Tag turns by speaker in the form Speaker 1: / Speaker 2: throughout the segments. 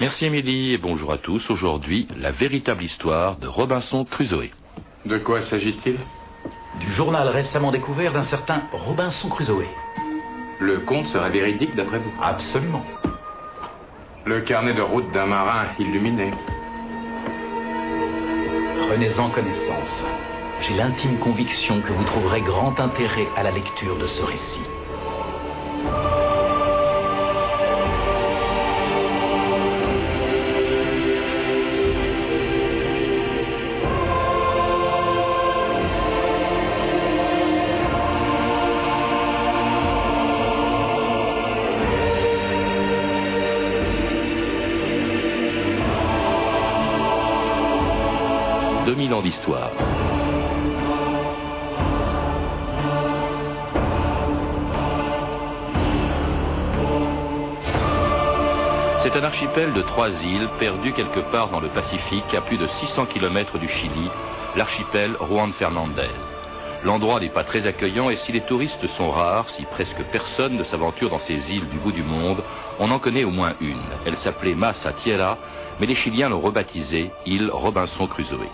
Speaker 1: Merci Émilie et bonjour à tous. Aujourd'hui, la véritable histoire de Robinson Crusoe.
Speaker 2: De quoi s'agit-il?
Speaker 3: Du journal récemment découvert d'un certain Robinson Crusoe.
Speaker 2: Le conte serait véridique d'après vous?
Speaker 3: Absolument.
Speaker 2: Le carnet de route d'un marin illuminé.
Speaker 3: Prenez-en connaissance. J'ai l'intime conviction que vous trouverez grand intérêt à la lecture de ce récit.
Speaker 1: D'histoire. C'est un archipel de trois îles perdu quelque part dans le Pacifique à plus de 600 km du Chili, l'archipel Juan Fernandez. L'endroit n'est pas très accueillant et si les touristes sont rares, si presque personne ne s'aventure dans ces îles du bout du monde, on en connaît au moins une. Elle s'appelait Massa Tierra, mais les Chiliens l'ont rebaptisée île Robinson Crusoe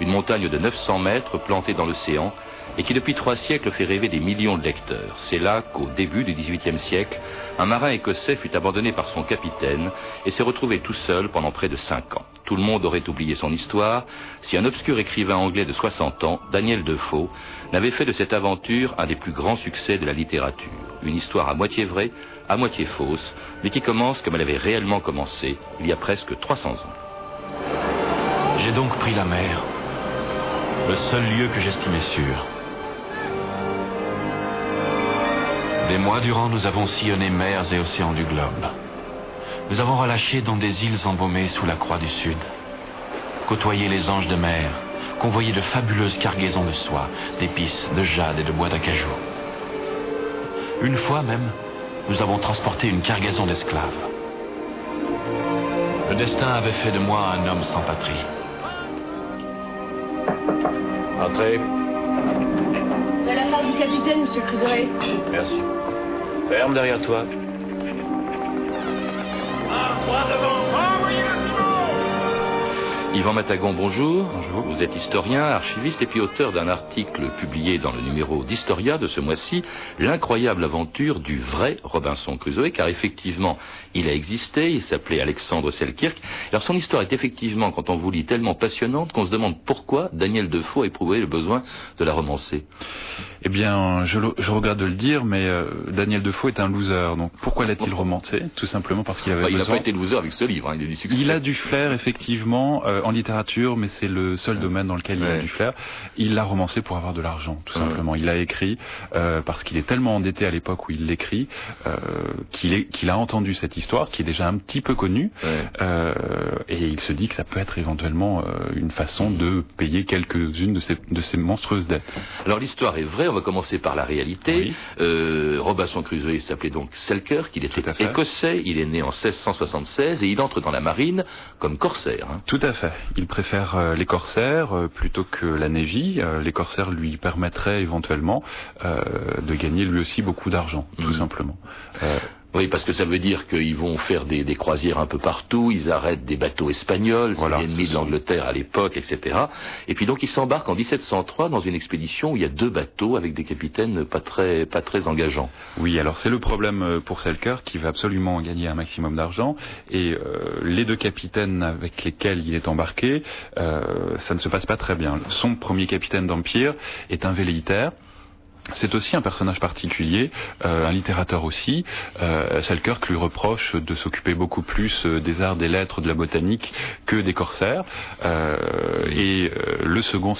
Speaker 1: une montagne de 900 mètres plantée dans l'océan et qui depuis trois siècles fait rêver des millions de lecteurs. C'est là qu'au début du XVIIIe siècle, un marin écossais fut abandonné par son capitaine et s'est retrouvé tout seul pendant près de cinq ans. Tout le monde aurait oublié son histoire si un obscur écrivain anglais de 60 ans, Daniel Defoe, n'avait fait de cette aventure un des plus grands succès de la littérature. Une histoire à moitié vraie, à moitié fausse, mais qui commence comme elle avait réellement commencé il y a presque 300 ans.
Speaker 4: J'ai donc pris la mer le seul lieu que j'estimais sûr. Des mois durant, nous avons sillonné mers et océans du globe. Nous avons relâché dans des îles embaumées sous la croix du Sud, côtoyé les anges de mer, convoyé de fabuleuses cargaisons de soie, d'épices, de jade et de bois d'acajou. Une fois même, nous avons transporté une cargaison d'esclaves. Le destin avait fait de moi un homme sans patrie.
Speaker 5: Entrez.
Speaker 6: C'est la part du capitaine, monsieur Crusoe.
Speaker 5: Merci. Ferme derrière toi.
Speaker 1: Yvan Matagon, bonjour. Bonjour. Vous êtes historien, archiviste et puis auteur d'un article publié dans le numéro d'Historia de ce mois-ci, L'incroyable aventure du vrai Robinson Crusoe, car effectivement, il a existé, il s'appelait Alexandre Selkirk. Alors son histoire est effectivement, quand on vous lit, tellement passionnante qu'on se demande pourquoi Daniel Defoe a éprouvé le besoin de la romancer.
Speaker 7: Eh bien, je, je regrette de le dire, mais euh, Daniel Defoe est un loser. Donc pourquoi l'a-t-il romancé? Tout simplement parce qu'il avait
Speaker 1: Il
Speaker 7: n'a
Speaker 1: pas été loser avec ce livre, hein, il a du succès.
Speaker 7: Il a du flair, effectivement. Euh, en littérature, mais c'est le seul domaine dans lequel il a du flair. Il l'a romancé pour avoir de l'argent, tout simplement. Il l'a écrit euh, parce qu'il est tellement endetté à l'époque où il l'écrit euh, qu'il a entendu cette histoire, qui est déjà un petit peu connue, euh, et il se dit que ça peut être éventuellement une façon de payer quelques-unes de ces, de ces monstrueuses dettes.
Speaker 1: Alors l'histoire est vraie, on va commencer par la réalité. Robinson Crusoe s'appelait donc Selkirk, il était écossais, il est né en 1676 et il entre dans la marine comme corsaire. Hein.
Speaker 7: Tout à fait. Il préfère euh, les corsaires euh, plutôt que la Navy. Euh, les corsaires lui permettraient éventuellement de gagner lui aussi beaucoup d'argent, tout mhm. simplement.
Speaker 1: Oui, parce que ça veut dire qu'ils vont faire des, des, croisières un peu partout, ils arrêtent des bateaux espagnols, voilà, l'ennemi de l'Angleterre à l'époque, etc. Et puis donc ils s'embarquent en 1703 dans une expédition où il y a deux bateaux avec des capitaines pas très, pas très engageants.
Speaker 7: Oui, alors c'est le problème euh, pour Selker qui va absolument gagner un maximum d'argent et euh, les deux capitaines avec lesquels il est embarqué, euh, ça ne se passe pas très bien. Son premier capitaine d'Empire est un velléitaire c'est aussi un personnage particulier, euh, un littérateur aussi. Euh, Selkirk lui reproche de s'occuper beaucoup plus euh, des arts, des lettres, de la botanique que des corsaires. Euh, et euh, le second,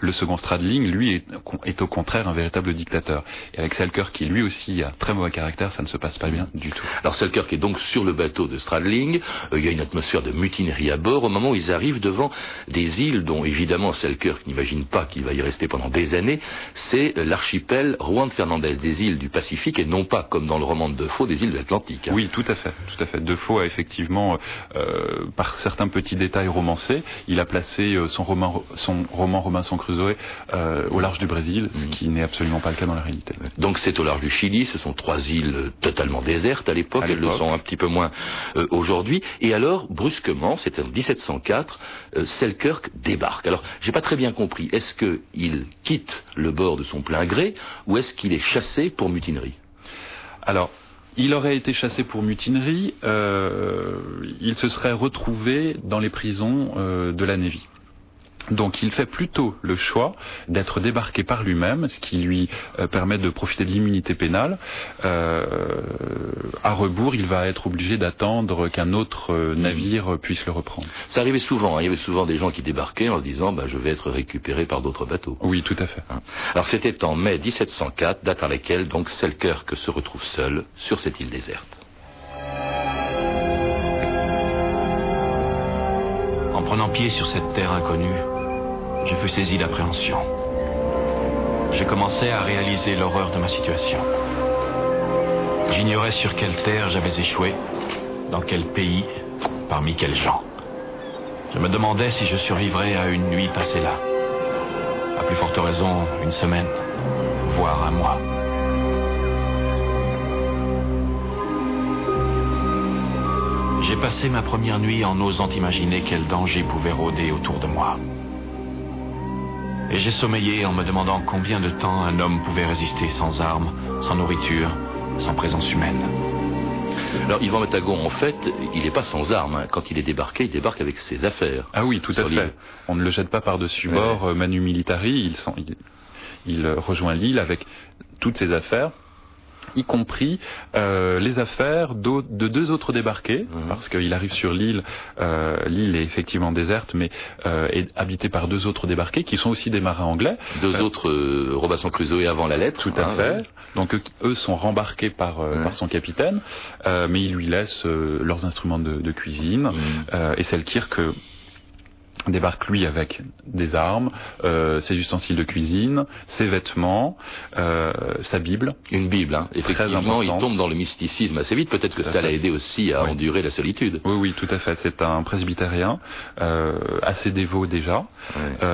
Speaker 7: le second Stradling, lui, est, est, au contraire un véritable dictateur. Et avec Selkirk, qui lui aussi a très mauvais caractère, ça ne se passe pas bien du tout.
Speaker 1: Alors Selkirk est donc sur le bateau de Stradling. il y a une atmosphère de mutinerie à bord au moment où ils arrivent devant des îles dont évidemment Selkirk n'imagine pas qu'il va y rester pendant des années. C'est l'archipel l'archipel Juan Fernandez des îles du Pacifique et non pas, comme dans le roman de Defoe, des îles de l'Atlantique. hein.
Speaker 7: Oui, tout à fait, tout à fait. Defoe a effectivement, euh, par certains petits détails romancés, il a placé euh, son roman, son roman Robinson Crusoe euh, au large du Brésil, ce
Speaker 1: Mm.
Speaker 7: qui n'est absolument pas le cas dans la réalité.
Speaker 1: Donc c'est au large du Chili, ce sont trois îles totalement désertes à l'époque, elles le sont un petit peu moins euh, aujourd'hui. Et alors, brusquement, c'était en 1704, euh, Selkirk débarque. Alors, j'ai pas très bien compris, est-ce qu'il quitte le bord de son plein gré ou est-ce qu'il est chassé pour mutinerie
Speaker 7: Alors, il aurait été chassé pour mutinerie, euh, il se serait retrouvé dans les prisons euh, de la Navy. Donc il fait plutôt le choix d'être débarqué par lui-même, ce qui lui euh, permet de profiter de l'immunité pénale. Euh, à rebours, il va être obligé d'attendre qu'un autre euh, navire puisse le reprendre.
Speaker 1: Ça arrivait souvent, hein, il y avait souvent des gens qui débarquaient en se disant bah, je vais être récupéré par d'autres bateaux.
Speaker 7: Oui, tout à fait.
Speaker 1: Alors c'était en mai 1704, date à laquelle donc Selkirk se retrouve seul sur cette île déserte.
Speaker 4: En prenant pied sur cette terre inconnue, je fus saisi d'appréhension. J'ai commencé à réaliser l'horreur de ma situation. J'ignorais sur quelle terre j'avais échoué, dans quel pays, parmi quels gens. Je me demandais si je survivrais à une nuit passée là. À plus forte raison, une semaine, voire un mois. J'ai passé ma première nuit en n'osant imaginer quel danger pouvait rôder autour de moi. Et j'ai sommeillé en me demandant combien de temps un homme pouvait résister sans armes, sans nourriture, sans présence humaine.
Speaker 1: Alors Yvan Matagon, en fait, il n'est pas sans armes. hein. Quand il est débarqué, il débarque avec ses affaires.
Speaker 7: Ah oui, tout à fait. On ne le jette pas par-dessus
Speaker 1: Ouais.
Speaker 7: bord, euh, Manu Militari, il, il- il, rejoint l'île avec toutes ses affaires, y compris euh, les affaires de deux autres débarqués,
Speaker 1: Mhm.
Speaker 7: parce qu'il arrive sur l'île, euh, l'île est effectivement déserte, mais euh, est habitée par deux autres débarqués, qui sont aussi des marins anglais,
Speaker 1: Deux
Speaker 7: Euh,
Speaker 1: autres, euh, Robinson Crusoe avant la lettre.
Speaker 7: tout à
Speaker 1: hein,
Speaker 7: fait.
Speaker 1: ouais.
Speaker 7: Donc eux, eux sont rembarqués par, euh,
Speaker 1: Ouais.
Speaker 7: par son capitaine, euh, mais il lui laisse euh, leurs instruments de, de cuisine, euh, et Selkirk euh, débarque lui avec des armes, euh, ses ustensiles de cuisine, ses vêtements, euh, sa Bible.
Speaker 1: Une Bible, hein. effectivement, il tombe dans le mysticisme assez vite. Peut-être que ça l'a aidé aussi à
Speaker 7: Oui.
Speaker 1: endurer la solitude.
Speaker 7: Oui, oui, tout à fait. C'est un presbytérien, euh, assez dévot déjà.
Speaker 1: Ouais.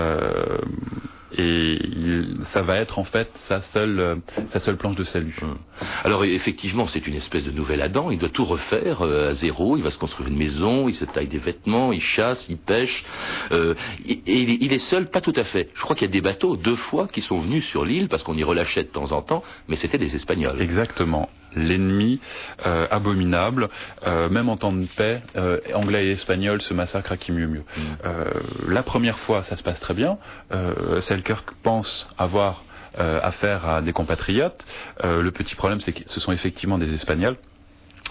Speaker 7: Et il- ça va être en fait sa seule, euh, sa seule planche de salut.
Speaker 1: Hum. Alors effectivement, c'est une espèce de nouvel Adam. Il doit tout refaire euh, à zéro. Il va se construire une maison, il se taille des vêtements, il chasse, il pêche. Euh, et et il, est- il est seul, pas tout à fait. Je crois qu'il y a des bateaux deux fois qui sont venus sur l'île parce qu'on y relâchait de temps en temps, mais c'était des Espagnols.
Speaker 7: Exactement. L'ennemi euh, abominable, euh, même en temps de paix, euh, anglais et espagnol se massacrent à qui mieux mieux.
Speaker 1: Mm.
Speaker 7: Euh, la première fois, ça se passe très bien. Selkirk pense avoir affaire à des compatriotes. Le petit problème, c'est que ce sont effectivement des Espagnols.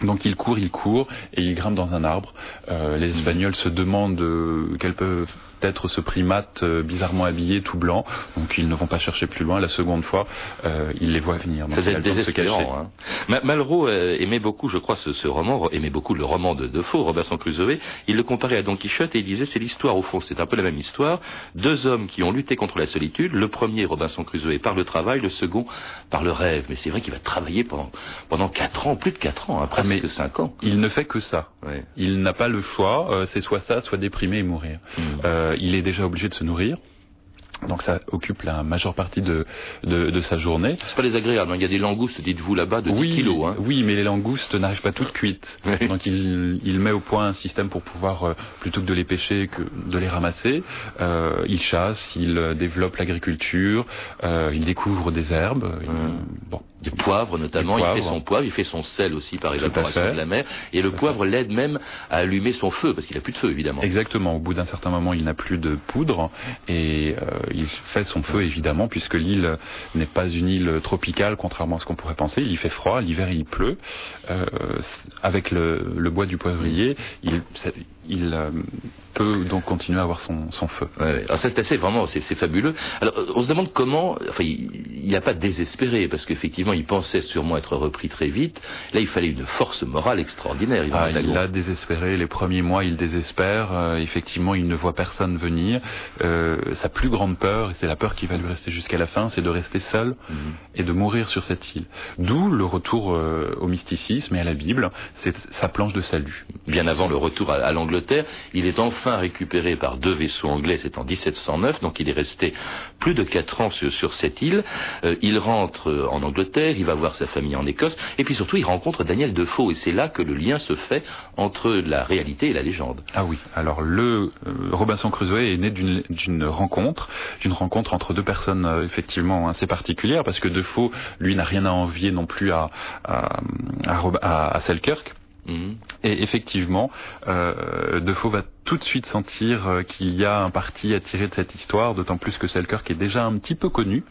Speaker 7: Donc il court, il court et il grimpe dans un arbre. Les Espagnols se demandent euh, quel peut être ce primate euh, bizarrement habillé, tout blanc. Donc ils ne vont pas chercher plus loin. La seconde fois, euh, ils les voient venir. Donc
Speaker 1: Ça
Speaker 7: a
Speaker 1: être
Speaker 7: se cacher.
Speaker 1: désespérant. Hein. Ma- Malraux euh, aimait beaucoup, je crois, ce, ce roman, aimait beaucoup le roman de Defoe, Robinson Crusoe. Il le comparait à Don Quichotte et il disait c'est l'histoire, au fond, c'est un peu la même histoire. Deux hommes qui ont lutté contre la solitude. Le premier, Robinson Crusoe, par le travail, le second, par le rêve. Mais c'est vrai qu'il va travailler pendant, pendant quatre ans, plus de quatre ans, hein, presque
Speaker 7: mais-
Speaker 1: cinq ans.
Speaker 7: Il ne fait que ça.
Speaker 1: Ouais.
Speaker 7: Il n'a pas le choix. euh, c'est soit ça, soit déprimer et mourir.
Speaker 1: Mm.
Speaker 7: Euh, il est déjà obligé de se nourrir. Donc ça occupe la majeure partie de, de, de sa journée.
Speaker 1: C'est pas désagréable. hein. Il y a des langoustes, dites-vous là-bas, de 10
Speaker 7: oui,
Speaker 1: kilos. Hein.
Speaker 7: oui, mais les langoustes n'arrivent pas toutes cuites.
Speaker 1: Oui.
Speaker 7: Donc il, il met au point un système pour pouvoir, euh, plutôt que de les pêcher, que de les ramasser. Euh, il chasse, il euh, développe l'agriculture, euh, il découvre des herbes. il-
Speaker 1: Mm.
Speaker 7: bon,
Speaker 1: Du poivre notamment,
Speaker 7: Du
Speaker 1: il fait son poivre, il fait son sel aussi par évaporation de la mer, et le poivre l'aide même à allumer son feu, parce qu'il a plus de feu évidemment.
Speaker 7: Exactement. Au bout d'un certain moment, il n'a plus de poudre et euh, il fait son feu évidemment, puisque l'île n'est pas une île tropicale, contrairement à ce qu'on pourrait penser. Il y fait froid, l'hiver il pleut. Euh, avec le, le bois du poivrier, il, euh, peut donc continuer à avoir son, son feu.
Speaker 1: Ouais, alors ça c'est assez vraiment, c'est fabuleux. Alors on se demande comment, enfin il n'a pas désespéré parce qu'effectivement il pensait sûrement être repris très vite. Là il fallait une force morale extraordinaire.
Speaker 7: Ah, il a désespéré. Les premiers mois, il désespère. Euh, effectivement, il ne voit personne venir. Euh, sa plus grande peur, et c'est la peur qui va lui rester jusqu'à la fin, c'est de rester seul
Speaker 1: Mhm.
Speaker 7: et de mourir sur cette île. D'où le retour euh, au mysticisme et à la Bible. C'est sa planche de salut.
Speaker 1: Bien avant le retour à, à l'Angleterre, il est enfin récupéré par deux vaisseaux anglais, c'est en 1709, donc il est resté plus de quatre ans sur, sur cette île. Il rentre en Angleterre, il va voir sa famille en Écosse, et puis surtout il rencontre Daniel Defoe, et c'est là que le lien se fait entre la réalité et la légende.
Speaker 7: Ah oui. Alors le euh, Robinson Crusoe est né d'une rencontre, d'une rencontre entre deux personnes euh, effectivement assez particulières, parce que Defoe, lui, n'a rien à envier non plus à à, à, Rob- à- à Selkirk.
Speaker 1: Mhm.
Speaker 7: Et effectivement, euh, Defoe va tout de suite sentir euh, qu'il y a un parti à tirer de cette histoire, d'autant plus que Selkirk est déjà un petit peu connu.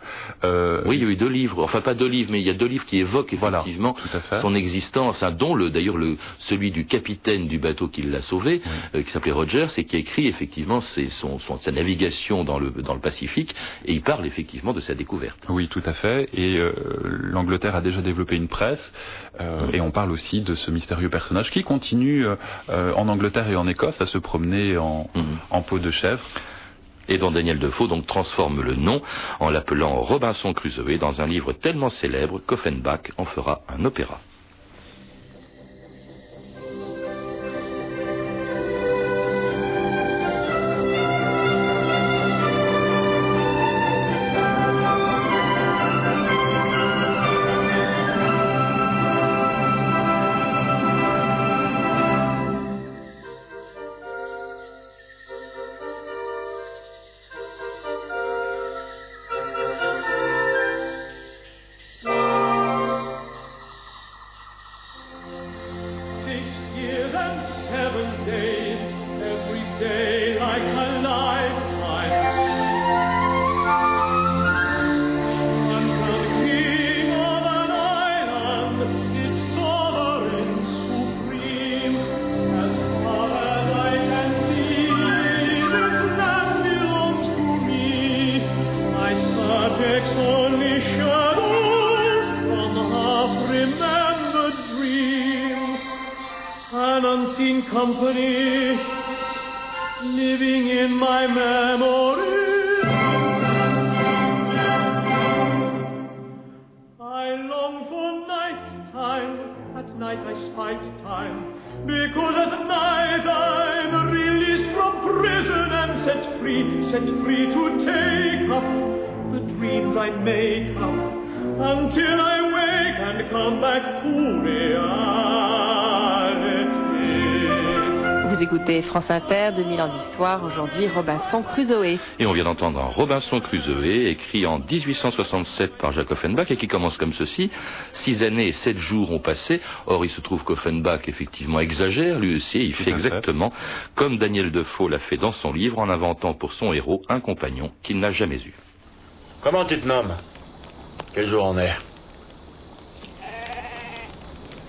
Speaker 7: Euh,
Speaker 1: Oui, il y a eu deux livres, enfin pas deux livres, mais il y a deux livres qui évoquent effectivement son existence, hein, dont le d'ailleurs le celui du capitaine du bateau qui l'a sauvé, euh, qui s'appelait Rogers, et qui a écrit effectivement ses- son, son- sa navigation dans le dans le Pacifique, et il parle effectivement de sa découverte.
Speaker 7: Oui, tout à fait. Et euh, l'Angleterre a déjà développé une presse, euh, et on parle aussi de ce mystérieux personnage qui continue en Angleterre et en Écosse à se promener en,
Speaker 1: Mhm.
Speaker 7: en peau de chèvre.
Speaker 1: Et dont Daniel Defoe donc transforme le nom en l'appelant Robinson Crusoe dans un livre tellement célèbre qu'Offenbach en fera un opéra.
Speaker 8: Vous écoutez France Inter, 2000 ans d'histoire, aujourd'hui Robinson Crusoe.
Speaker 1: Et on vient d'entendre un Robinson Crusoe, écrit en 1867 par Jacques Offenbach, et qui commence comme ceci. Six années et sept jours ont passé. Or, il se trouve qu'Offenbach, effectivement, exagère, lui aussi, il
Speaker 7: fait.
Speaker 1: exactement comme Daniel Defoe l'a fait dans son livre, en inventant pour son héros un compagnon qu'il n'a jamais eu.
Speaker 5: Comment tu te nommes? Quel jour on est?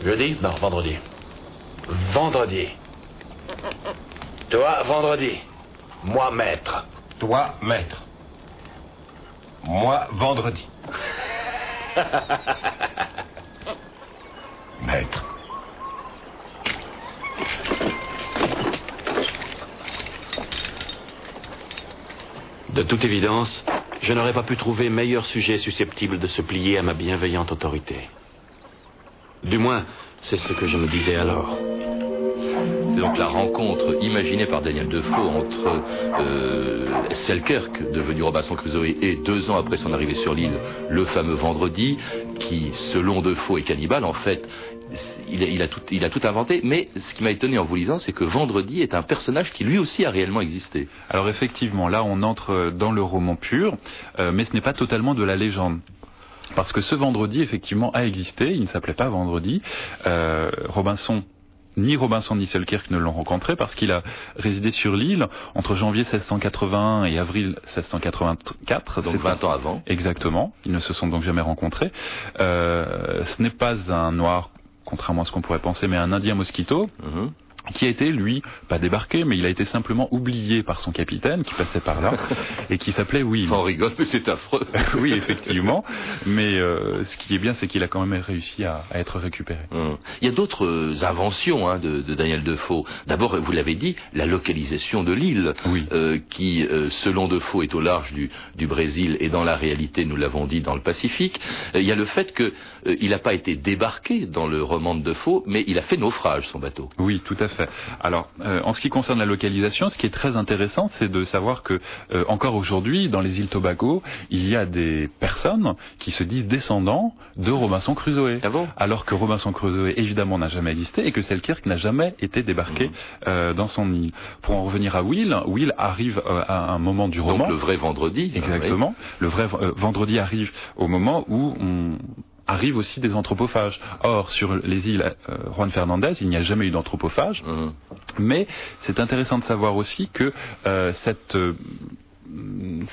Speaker 5: Jeudi? Non, vendredi. Vendredi. Toi, vendredi. Moi, maître.
Speaker 9: Toi, maître. Moi, vendredi. maître.
Speaker 4: De toute évidence, je n'aurais pas pu trouver meilleur sujet susceptible de se plier à ma bienveillante autorité. Du moins, c'est ce que je me disais alors.
Speaker 1: C'est donc la rencontre imaginée par Daniel Defoe entre euh, Selkirk, devenu Robinson Crusoe, et deux ans après son arrivée sur l'île, le fameux Vendredi, qui, selon Defoe, est cannibale. En fait, il a, il a tout, il a tout inventé, mais ce qui m'a étonné en vous lisant, c'est que Vendredi est un personnage qui lui aussi a réellement existé.
Speaker 7: Alors effectivement, là on entre dans le roman pur, euh, mais ce n'est pas totalement de la légende. Parce que ce vendredi, effectivement, a existé, il ne s'appelait pas vendredi. Euh, Robinson, ni Robinson ni Selkirk ne l'ont rencontré parce qu'il a résidé sur l'île entre janvier 1681 et avril 1684.
Speaker 1: Donc
Speaker 7: C'est
Speaker 1: 20 ans avant.
Speaker 7: Exactement. Ils ne se sont donc jamais rencontrés. Euh, ce n'est pas un noir, contrairement à ce qu'on pourrait penser, mais un indien mosquito.
Speaker 1: Mhm.
Speaker 7: Qui a été, lui, pas débarqué, mais il a été simplement oublié par son capitaine, qui passait par là, et qui s'appelait Will.
Speaker 1: On rigole, mais c'est affreux.
Speaker 7: oui, effectivement. Mais euh, ce qui est bien, c'est qu'il a quand même réussi à, à être récupéré.
Speaker 1: Hum. Il y a d'autres euh, inventions hein, de, de, Daniel Defoe. D'abord, vous l'avez dit, la localisation de l'île,
Speaker 7: oui.
Speaker 1: euh, qui, euh, selon Defoe, est au large du, du, Brésil, et dans la réalité, nous l'avons dit, dans le Pacifique. Il y a le fait qu'il n'a pas été débarqué dans le roman de Defoe, mais il a fait naufrage, son bateau.
Speaker 7: Oui, tout à fait fait. Alors, euh, en ce qui concerne la localisation, ce qui est très intéressant, c'est de savoir que euh, encore aujourd'hui, dans les îles Tobago, il y a des personnes qui se disent descendants de Robinson Crusoe.
Speaker 1: Ah bon?
Speaker 7: Alors que Robinson Crusoe, évidemment, n'a jamais existé et que Selkirk n'a jamais été débarqué mmh. euh, dans son île. Pour en revenir à Will, Will arrive à un moment du roman.
Speaker 1: Donc le vrai vendredi.
Speaker 7: Exactement.
Speaker 1: Oui.
Speaker 7: Le vrai vendredi arrive au moment où on arrivent aussi des anthropophages. Or, sur les îles euh, Juan Fernandez, il n'y a jamais eu d'anthropophages,
Speaker 1: mmh.
Speaker 7: mais c'est intéressant de savoir aussi que euh, cette euh,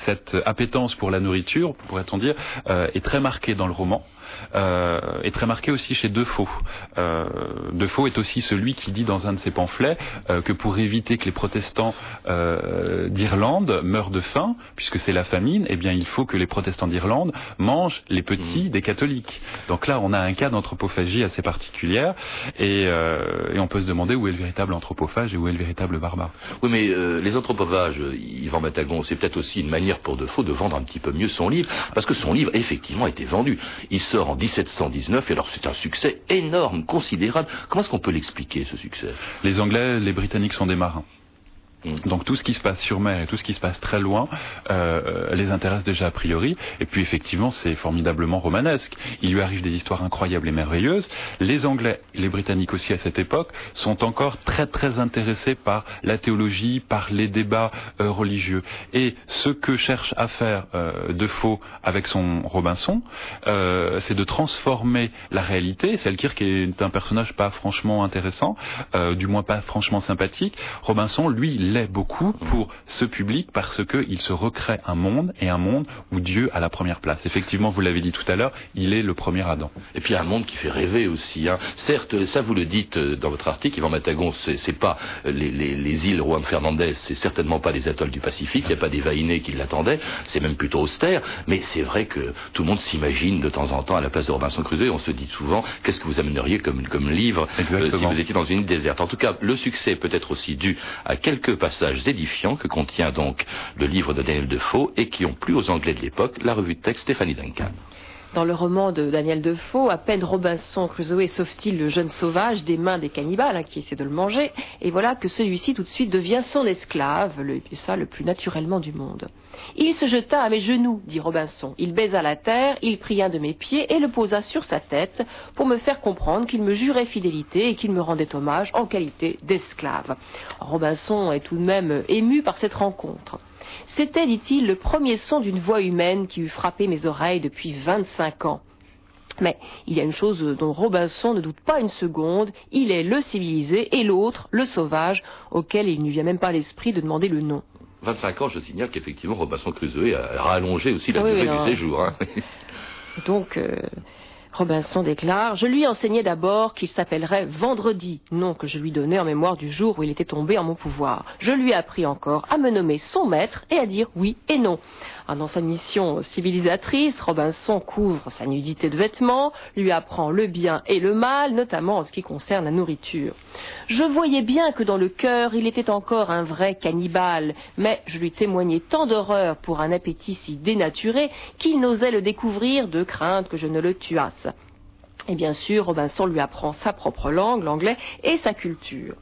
Speaker 7: cette appétence pour la nourriture, pourrait-on dire, est très marquée dans le roman. Euh, est très marqué aussi chez Defoe. Euh, Defoe est aussi celui qui dit dans un de ses pamphlets euh, que pour éviter que les protestants d'Irlande meurent de faim, puisque c'est la famine, eh bien il faut que les protestants d'Irlande mangent les petits mmh. des catholiques. Donc là, on a un cas d'anthropophagie assez particulière, et, euh, et, on peut se demander où est le véritable anthropophage et où est le véritable barbare.
Speaker 1: Oui, mais euh, les anthropophages, Yvan Matagon, c'est peut-être aussi une manière pour Defoe de vendre un petit peu mieux son livre, parce que son livre, effectivement, a été vendu. Il sort en 1719, et alors c'est un succès énorme, considérable. Comment est-ce qu'on peut l'expliquer, ce succès?
Speaker 7: Les Anglais, les Britanniques sont des marins. Donc tout ce qui se passe sur mer et tout ce qui se passe très loin euh, les intéresse déjà a priori. Et puis effectivement, c'est formidablement romanesque. Il lui arrive des histoires incroyables et merveilleuses. Les Anglais, les Britanniques aussi à cette époque, sont encore très très intéressés par la théologie, par les débats euh, religieux. Et ce que cherche à faire euh, Defoe avec son Robinson, euh, c'est de transformer la réalité. Selkirk est un personnage pas franchement intéressant, euh, du moins pas franchement sympathique. Robinson, lui, l'est beaucoup pour ce public parce qu'il se recrée un monde et un monde où Dieu a la première place. Effectivement, vous l'avez dit tout à l'heure, il est le premier Adam.
Speaker 1: Et puis un monde qui fait rêver aussi. Hein. Certes, ça vous le dites dans votre article, Yvan Matagon, c'est pas les, les, les, îles Juan Fernandez, c'est certainement pas les atolls du Pacifique, il n'y a pas des vainés qui l'attendaient, c'est même plutôt austère, mais c'est vrai que tout le monde s'imagine de temps en temps à la place de Robinson Crusoe, on se dit souvent, qu'est-ce que vous amèneriez comme, comme livre euh, si vous étiez dans une île déserte. En tout cas, le succès peut être aussi dû à quelques passages édifiants que contient donc le livre de Daniel Defoe et qui ont plu aux Anglais de l'époque, la revue de texte Stéphanie Duncan.
Speaker 8: Dans le roman de Daniel Defoe, à peine Robinson Crusoe sauve-t-il le jeune sauvage des mains des cannibales hein, qui essaient de le manger, et voilà que celui-ci tout de suite devient son esclave, ça le plus naturellement du monde. Il se jeta à mes genoux, dit Robinson. Il baisa la terre, il prit un de mes pieds et le posa sur sa tête pour me faire comprendre qu'il me jurait fidélité et qu'il me rendait hommage en qualité d'esclave. Robinson est tout de même ému par cette rencontre. C'était, dit-il, le premier son d'une voix humaine qui eût frappé mes oreilles depuis vingt-cinq ans. Mais il y a une chose dont Robinson ne doute pas une seconde, il est le civilisé et l'autre, le sauvage, auquel il ne vient même pas l'esprit de demander le nom.
Speaker 1: 25 ans, je signale qu'effectivement Robinson Crusoe a rallongé aussi la oui, durée du séjour. Hein.
Speaker 8: Donc, euh, Robinson déclare Je lui enseignai d'abord qu'il s'appellerait Vendredi, nom que je lui donnais en mémoire du jour où il était tombé en mon pouvoir. Je lui appris encore à me nommer son maître et à dire oui et non. Dans sa mission civilisatrice, Robinson couvre sa nudité de vêtements, lui apprend le bien et le mal, notamment en ce qui concerne la nourriture. Je voyais bien que dans le cœur, il était encore un vrai cannibale, mais je lui témoignais tant d'horreur pour un appétit si dénaturé qu'il n'osait le découvrir de crainte que je ne le tuasse. Et bien sûr, Robinson lui apprend sa propre langue, l'anglais, et sa culture.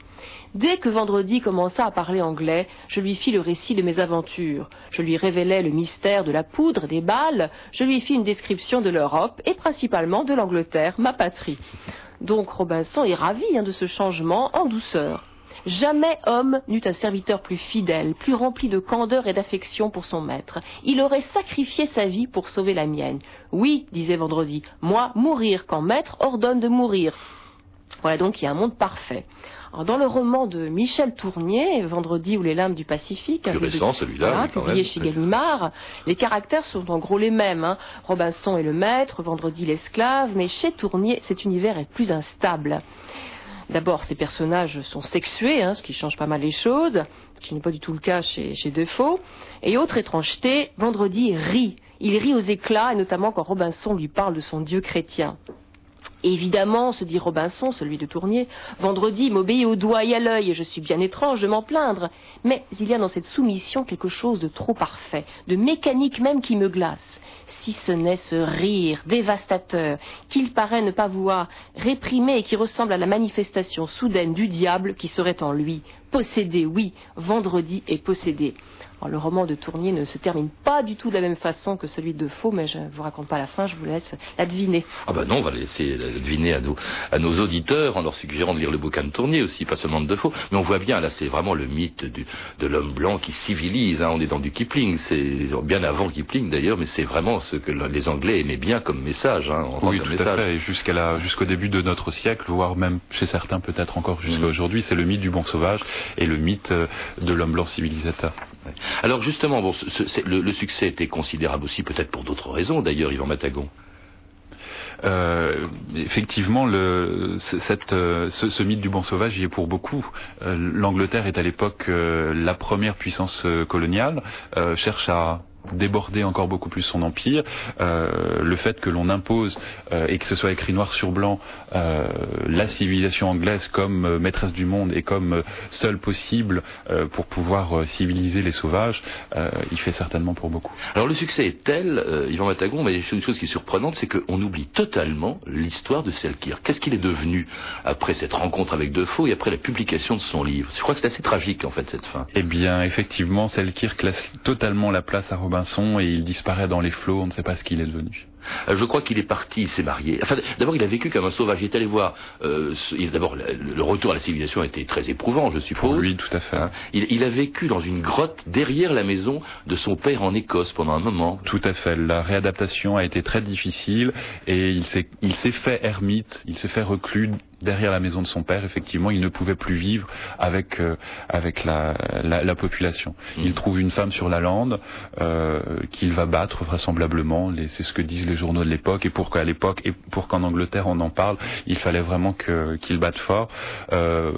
Speaker 8: Dès que Vendredi commença à parler anglais, je lui fis le récit de mes aventures. Je lui révélai le mystère de la poudre, des balles, je lui fis une description de l'Europe et principalement de l'Angleterre, ma patrie. Donc Robinson est ravi hein, de ce changement en douceur. Jamais homme n'eut un serviteur plus fidèle, plus rempli de candeur et d'affection pour son maître. Il aurait sacrifié sa vie pour sauver la mienne. Oui, disait Vendredi, moi mourir quand maître ordonne de mourir. Voilà donc il y a un monde parfait. Alors, dans le roman de Michel Tournier, Vendredi ou les lames du Pacifique,
Speaker 1: plus récent celui-là,
Speaker 8: publié chez Gallimard, les caractères sont en gros les mêmes. Hein. Robinson est le maître, Vendredi l'esclave, mais chez Tournier, cet univers est plus instable. D'abord, ces personnages sont sexués, hein, ce qui change pas mal les choses, ce qui n'est pas du tout le cas chez, chez Defoe. Et autre étrangeté, Vendredi rit. Il rit aux éclats, et notamment quand Robinson lui parle de son Dieu chrétien. Évidemment, se dit Robinson, celui de Tournier, vendredi m'obéit au doigt et à l'œil, et je suis bien étrange de m'en plaindre. Mais il y a dans cette soumission quelque chose de trop parfait, de mécanique même qui me glace. Si ce n'est ce rire dévastateur qu'il paraît ne pas vouloir réprimer et qui ressemble à la manifestation soudaine du diable qui serait en lui. Possédé, oui, vendredi est possédé. Alors, le roman de Tournier ne se termine pas du tout de la même façon que celui de Faux, mais je ne vous raconte pas la fin, je vous laisse la deviner.
Speaker 1: Ah ben non, on va laisser la deviner à nos, à nos auditeurs en leur suggérant de lire le bouquin de Tournier aussi, pas seulement de Defoe. Mais on voit bien, là, c'est vraiment le mythe du, de l'homme blanc qui civilise. Hein. On est dans du Kipling, c'est bien avant Kipling d'ailleurs, mais c'est vraiment ce que les Anglais aimaient bien comme message. Hein, en
Speaker 7: oui, tout
Speaker 1: message.
Speaker 7: à fait. Et jusqu'à jusqu'au début de notre siècle, voire même chez certains peut-être encore jusqu'à
Speaker 1: Mhm.
Speaker 7: aujourd'hui, c'est le mythe du bon sauvage et le mythe euh, de l'homme blanc civilisateur.
Speaker 1: Alors justement, bon, le, succès était considérable aussi, peut-être pour d'autres raisons d'ailleurs, Yvan Matagon.
Speaker 7: Euh, effectivement, le, euh, ce, mythe du bon sauvage y est pour beaucoup. Euh, L'Angleterre est à l'époque la première puissance coloniale, cherche à déborder encore beaucoup plus son empire. Euh, le fait que l'on impose euh, et que ce soit écrit noir sur blanc euh, la civilisation anglaise comme maîtresse du monde et comme seule possible pour pouvoir civiliser les sauvages, il fait certainement pour beaucoup.
Speaker 1: Alors le succès est tel, Yvan Matagon, mais une chose qui est surprenante, c'est qu'on oublie totalement l'histoire de Selkirk. Qu'est-ce qu'il est devenu après cette rencontre avec Defoe et après la publication de son livre? Je crois que c'est assez tragique en fait cette fin.
Speaker 7: Eh bien, effectivement, Selkirk laisse totalement la place à Robinson et il disparaît dans les flots, on ne sait pas ce qu'il est devenu.
Speaker 1: Euh, Je crois qu'il est parti, il s'est marié. Enfin, d'abord, il a vécu comme un sauvage. Il est allé voir. Euh, d'abord, le, retour à la civilisation a été très éprouvant, je suppose.
Speaker 7: Lui, tout à fait.
Speaker 1: Hein. Il, il a vécu dans une grotte derrière la maison de son père en Écosse pendant un moment.
Speaker 7: Tout à fait. La réadaptation a été très difficile et il s'est, il s'est fait ermite, il s'est fait reclus derrière la maison de son père. Effectivement, il ne pouvait plus vivre avec euh, avec la, la, la population.
Speaker 1: Mhm.
Speaker 7: Il trouve une femme sur la lande euh, qu'il va battre vraisemblablement. C'est ce que disent les journaux de l'époque. Et pour qu'à l'époque et pour qu'en Angleterre on en parle, il fallait vraiment que qu'il batte fort. Euh,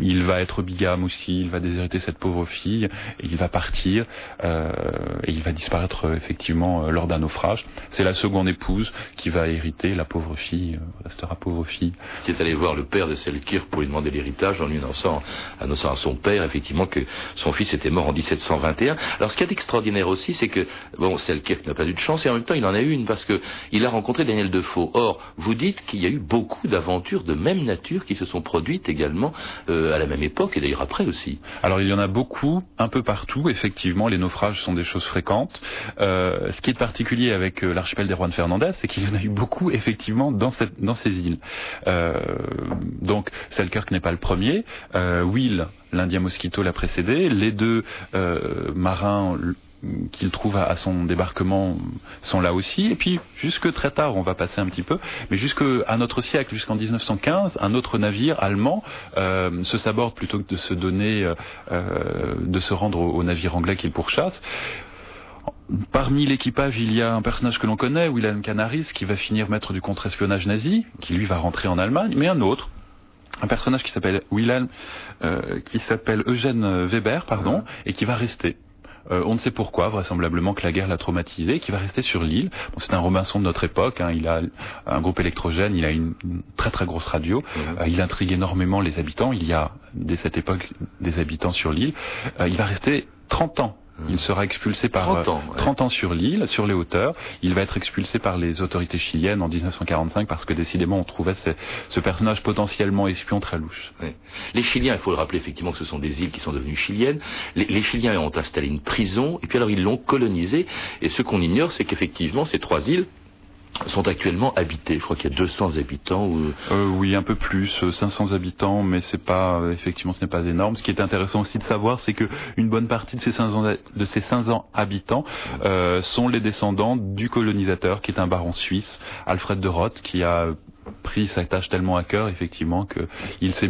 Speaker 7: il va être bigame aussi. Il va déshériter cette pauvre fille et il va partir euh, et il va disparaître effectivement lors d'un naufrage. C'est la seconde épouse qui va hériter. La pauvre fille restera pauvre fille.
Speaker 1: Qui est allé voir le père de Selkirk pour lui demander l'héritage en lui annonçant, annonçant à son père effectivement que son fils était mort en 1721. Alors ce qui est extraordinaire aussi, c'est que bon, Selkirk n'a pas eu de chance et en même temps il en a eu une parce que il a rencontré Daniel Defoe. Or, vous dites qu'il y a eu beaucoup d'aventures de même nature qui se sont produites également euh, à la même époque et d'ailleurs après aussi.
Speaker 7: Alors il y en a beaucoup, un peu partout. Effectivement, les naufrages sont des choses fréquentes. Euh, ce qui est particulier avec euh, l'archipel des Juan Fernandez, c'est qu'il y en a eu beaucoup effectivement dans, ces îles. Donc Selkirk n'est pas le premier. Euh, Will, l'Indien Mosquito, l'a précédé. Les deux euh, marins qu'il trouve à, à son débarquement sont là aussi. Et puis, jusque très tard, on va passer un petit peu, mais jusqu'à notre siècle, jusqu'en 1915, un autre navire allemand euh, se saborde plutôt que de se donner, euh, euh, se rendre au navire anglais qu'il pourchasse. Parmi l'équipage, il y a un personnage que l'on connaît, Wilhelm Canaris, qui va finir maître du contre-espionnage nazi, qui lui va rentrer en Allemagne, mais un autre, un personnage qui s'appelle Wilhelm, euh, qui s'appelle Eugène Weber, pardon, et qui va rester. Euh, on ne sait pourquoi, vraisemblablement que la guerre l'a traumatisé, qui va rester sur l'île. Bon, c'est un Robinson de notre époque, hein, il a un groupe électrogène, il a une, une très très grosse radio, euh, il intrigue énormément les habitants, il y a dès cette époque des habitants sur l'île. Euh, il va rester 30 ans. Il sera expulsé par
Speaker 1: 30 ans,
Speaker 7: euh,
Speaker 1: ouais.
Speaker 7: 30 ans sur l'île, sur les hauteurs. Il va être expulsé par les autorités chiliennes en 1945 parce que décidément on trouvait ce, ce personnage potentiellement espion très louche.
Speaker 1: Ouais. Les Chiliens, il faut le rappeler effectivement que ce sont des îles qui sont devenues chiliennes. Les, les Chiliens ont installé une prison et puis alors ils l'ont colonisée. Et ce qu'on ignore, c'est qu'effectivement ces trois îles sont actuellement habitées. Je crois qu'il y a 200 habitants. Ou...
Speaker 7: Euh, oui, un peu plus, euh, 500 habitants, mais c'est pas euh, effectivement ce n'est pas énorme. Ce qui est intéressant aussi de savoir, c'est que une bonne partie de ces 500 ha- de ces 500 habitants euh, sont les descendants du colonisateur, qui est un baron suisse, Alfred de Roth, qui a pris sa tâche tellement à cœur, effectivement, qu'il s'est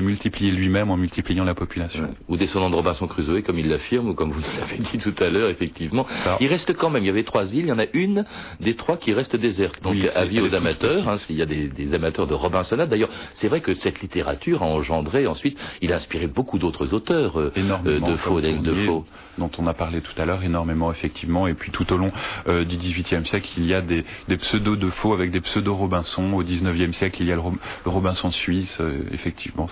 Speaker 7: multiplié lui-même en multipliant la population.
Speaker 1: Ou descendant de Robinson Crusoe, comme il l'affirme, ou comme vous l'avez dit tout à l'heure, effectivement. Il reste quand même, il y avait trois îles, il y en a une des trois qui reste déserte. Donc avis aux amateurs, hein, s'il y a des, amateurs de Robinsonade. D'ailleurs, c'est vrai que cette littérature a engendré ensuite, il a inspiré beaucoup d'autres auteurs euh, euh, de faux, de faux.
Speaker 7: Dont on a parlé tout à l'heure énormément, effectivement. Et puis tout au long euh, du XVIIIe siècle, il y a des, pseudos de faux avec des pseudos Robinson. Au XIXe siècle, il y a le, Robinson suisse. effectivement,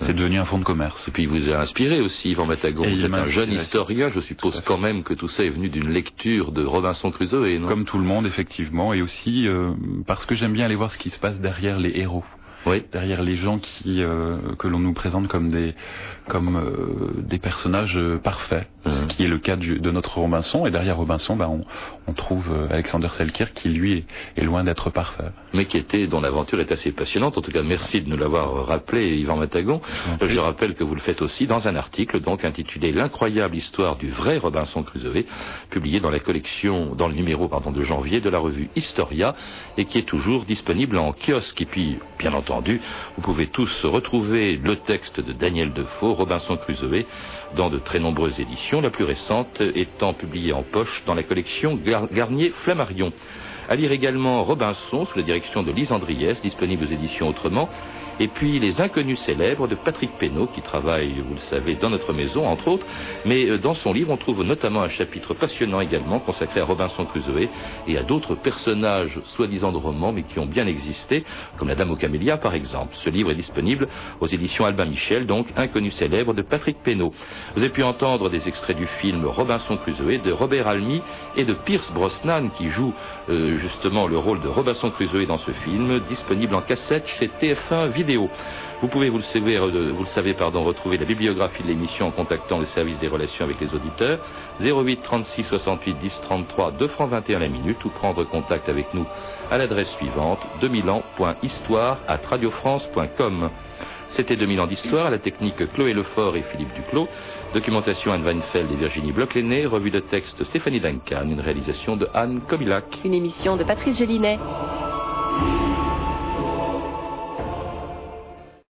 Speaker 7: c'est devenu un fonds de commerce.
Speaker 1: Et puis il vous a inspiré aussi, Yvan Matagon. Vous êtes un jeune historien. Je suppose quand même que tout ça est venu d'une lecture de Robinson Crusoe, non?
Speaker 7: Comme tout le monde, effectivement. Et aussi parce que j'aime bien aller voir ce qui se passe derrière les héros oui. derrière les gens qui euh, que l'on nous présente comme des comme euh, des personnages euh, ce mhm. qui est le cas de notre Robinson. Et derrière Robinson, bah, on, on, trouve Alexander Selkirk qui lui est, loin d'être parfait.
Speaker 1: Mais qui était dont l'aventure est assez passionnante. En tout cas, merci de nous l'avoir rappelé, Yvan Matagon. Je rappelle que vous le faites aussi dans un article donc intitulé L'incroyable histoire du vrai Robinson Crusoe, publié dans la collection, dans le numéro pardon de janvier de la revue Historia, et qui est toujours disponible en kiosque. Et puis, bien entendu vous pouvez tous retrouver le texte de Daniel Defoe, Robinson Crusoe, dans de très nombreuses éditions, la plus récente étant publiée en poche dans la collection Garnier Flammarion. À lire également Robinson sous la direction de Lise Andriès, disponible aux éditions Autrement, et puis Les Inconnus célèbres de Patrick Pénaud, qui travaille, vous le savez, dans notre maison, entre autres. Mais euh, dans son livre, on trouve notamment un chapitre passionnant également consacré à Robinson Crusoe et à d'autres personnages soi-disant de romans, mais qui ont bien existé, comme la Dame aux Camélias, par exemple. Ce livre est disponible aux éditions Albin Michel, donc Inconnus célèbres de Patrick Pénaud. Vous avez pu entendre des extraits du film Robinson Crusoe de Robert Almy et de Pierce Brosnan, qui joue euh, justement le rôle de Robinson Crusoe dans ce film, disponible en cassette chez TF1 vous pouvez, vous le savez, pardon, retrouver la bibliographie de l'émission en contactant le service des relations avec les auditeurs 08 36 68 10 33 2 francs 21 la minute ou prendre contact avec nous à l'adresse suivante 2000 ans.histoire à radiofrance.com. C'était 2000 ans d'histoire, à la technique Chloé Lefort et Philippe Duclos, documentation Anne Weinfeld et Virginie bloch revue de texte Stéphanie Duncan, une réalisation de Anne Kobilac.
Speaker 8: Une émission de Patrice Gélinet.